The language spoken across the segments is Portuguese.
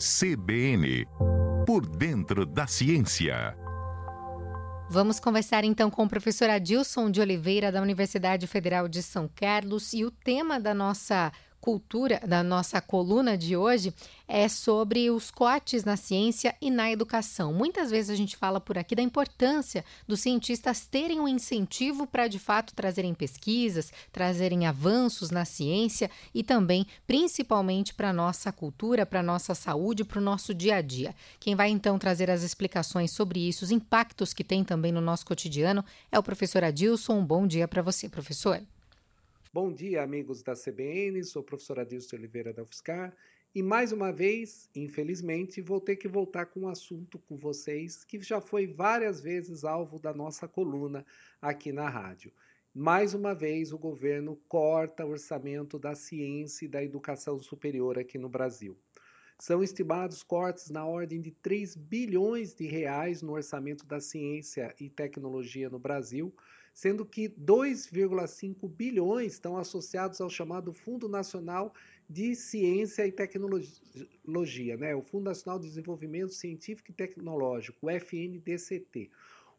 CBN Por Dentro da Ciência. Vamos conversar então com o professor Adilson de Oliveira, da Universidade Federal de São Carlos, e o tema da nossa cultura, da nossa coluna de hoje, é sobre os cortes na ciência e na educação. Muitas vezes a gente fala por aqui da importância dos cientistas terem um incentivo para de fato trazerem pesquisas, trazerem avanços na ciência e também, principalmente, para a nossa cultura, para a nossa saúde, para o nosso dia a dia. Quem vai então trazer as explicações sobre isso, os impactos que tem também no nosso cotidiano, é o professor Adilson. Um bom dia para você, professor. Bom dia, amigos da CBN. Sou o professor Adilson Oliveira da UFSCar e mais uma vez, infelizmente, vou ter que voltar com um assunto com vocês que já foi várias vezes alvo da nossa coluna aqui na rádio. Mais uma vez, o governo corta o orçamento da ciência e da educação superior aqui no Brasil. São estimados cortes na ordem de 3 bilhões de reais no orçamento da ciência e tecnologia no Brasil, sendo que 2,5 bilhões estão associados ao chamado Fundo Nacional de Ciência e Tecnologia, né? o Fundo Nacional de Desenvolvimento Científico e Tecnológico, o FNDCT.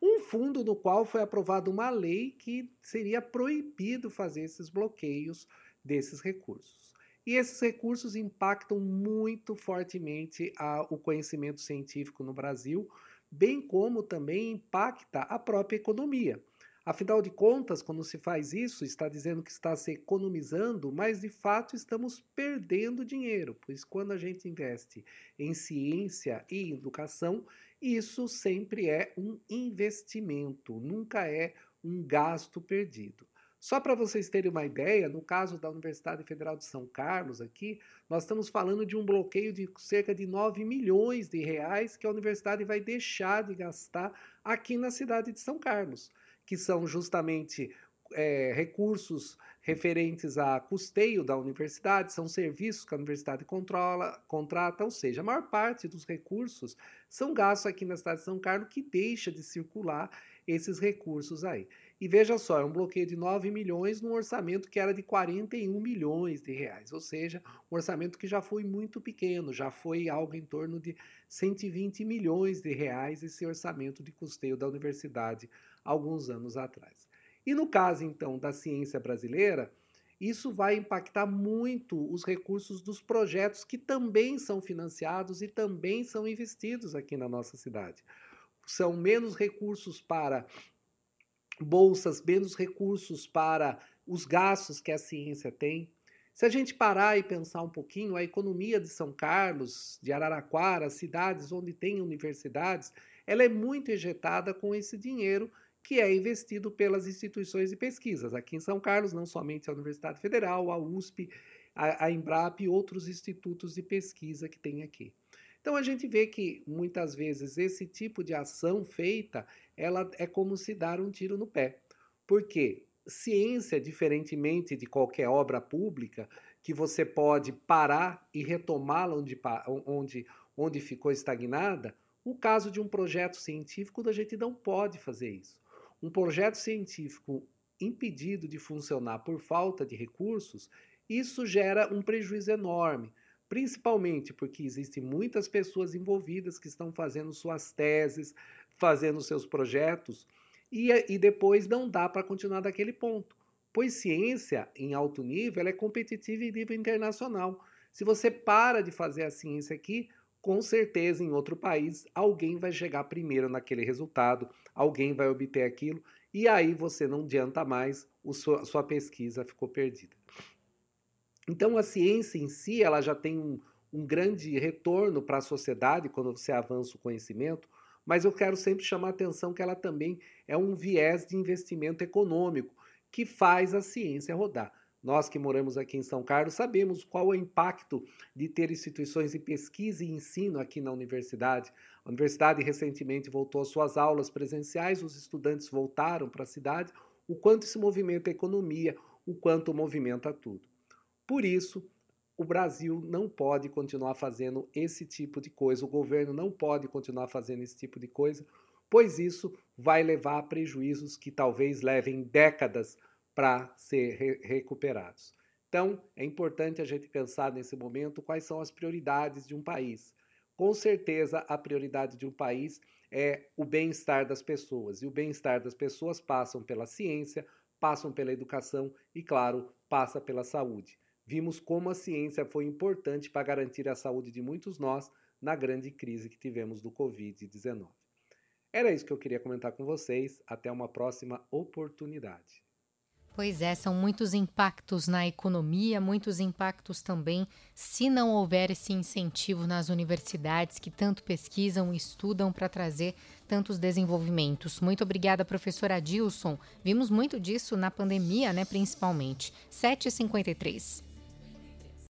Um fundo no qual foi aprovada uma lei que seria proibido fazer esses bloqueios desses recursos. E esses recursos impactam muito fortemente a, o conhecimento científico no Brasil, bem como também impacta a própria economia. Afinal de contas, quando se faz isso, está dizendo que está se economizando, mas de fato estamos perdendo dinheiro, pois quando a gente investe em ciência e educação, isso sempre é um investimento, nunca é um gasto perdido. Só para vocês terem uma ideia, no caso da Universidade Federal de São Carlos aqui, nós estamos falando de um bloqueio de cerca de 9 milhões de reais que a universidade vai deixar de gastar aqui na cidade de São Carlos que são justamente é, recursos referentes a custeio da universidade, são serviços que a universidade controla, contrata, ou seja, a maior parte dos recursos são gastos aqui na cidade de São Carlos que deixa de circular esses recursos aí. E veja só, é um bloqueio de 9 milhões num orçamento que era de 41 milhões de reais, ou seja, um orçamento que já foi muito pequeno, já foi algo em torno de 120 milhões de reais esse orçamento de custeio da universidade alguns anos atrás. E no caso, então, da ciência brasileira, isso vai impactar muito os recursos dos projetos que também são financiados e também são investidos aqui na nossa cidade. São menos recursos para bolsas, menos recursos para os gastos que a ciência tem. Se a gente parar e pensar um pouquinho, a economia de São Carlos, de Araraquara, cidades onde tem universidades, ela é muito ejetada com esse dinheiro que é investido pelas instituições de pesquisas. Aqui em São Carlos, não somente a Universidade Federal, a USP, a, a Embrap e outros institutos de pesquisa que tem aqui. Então a gente vê que muitas vezes esse tipo de ação feita, ela é como se dar um tiro no pé. Por quê? Ciência, diferentemente de qualquer obra pública, que você pode parar e retomá-la onde, onde, onde ficou estagnada, o caso de um projeto científico, a gente não pode fazer isso um projeto científico impedido de funcionar por falta de recursos, isso gera um prejuízo enorme, principalmente porque existem muitas pessoas envolvidas que estão fazendo suas teses, fazendo seus projetos, e, e depois não dá para continuar daquele ponto. Pois ciência em alto nível é competitiva em nível internacional. Se você para de fazer a ciência aqui, com certeza em outro país alguém vai chegar primeiro naquele resultado, alguém vai obter aquilo, e aí você não adianta mais, sua, sua pesquisa ficou perdida. Então a ciência em si ela já tem um, um grande retorno para a sociedade quando você avança o conhecimento, mas eu quero sempre chamar a atenção que ela também é um viés de investimento econômico que faz a ciência rodar. Nós que moramos aqui em São Carlos sabemos qual é o impacto de ter instituições de pesquisa e ensino aqui na universidade. A universidade recentemente voltou às suas aulas presenciais, os estudantes voltaram para a cidade, o quanto isso movimenta a economia, o quanto movimenta tudo. Por isso, o Brasil não pode continuar fazendo esse tipo de coisa, o governo não pode continuar fazendo esse tipo de coisa, pois isso vai levar a prejuízos que talvez levem décadas para ser re recuperados. Então, é importante a gente pensar nesse momento quais são as prioridades de um país. Com certeza, a prioridade de um país é o bem-estar das pessoas. E o bem-estar das pessoas passam pela ciência, passam pela educação e, claro, passa pela saúde. Vimos como a ciência foi importante para garantir a saúde de muitos nós na grande crise que tivemos do Covid-19. Era isso que eu queria comentar com vocês. Até uma próxima oportunidade. Pois é, são muitos impactos na economia, muitos impactos também se não houver esse incentivo nas universidades que tanto pesquisam e estudam para trazer tantos desenvolvimentos. Muito obrigada, professora Adilson. Vimos muito disso na pandemia, né, principalmente. 7h53.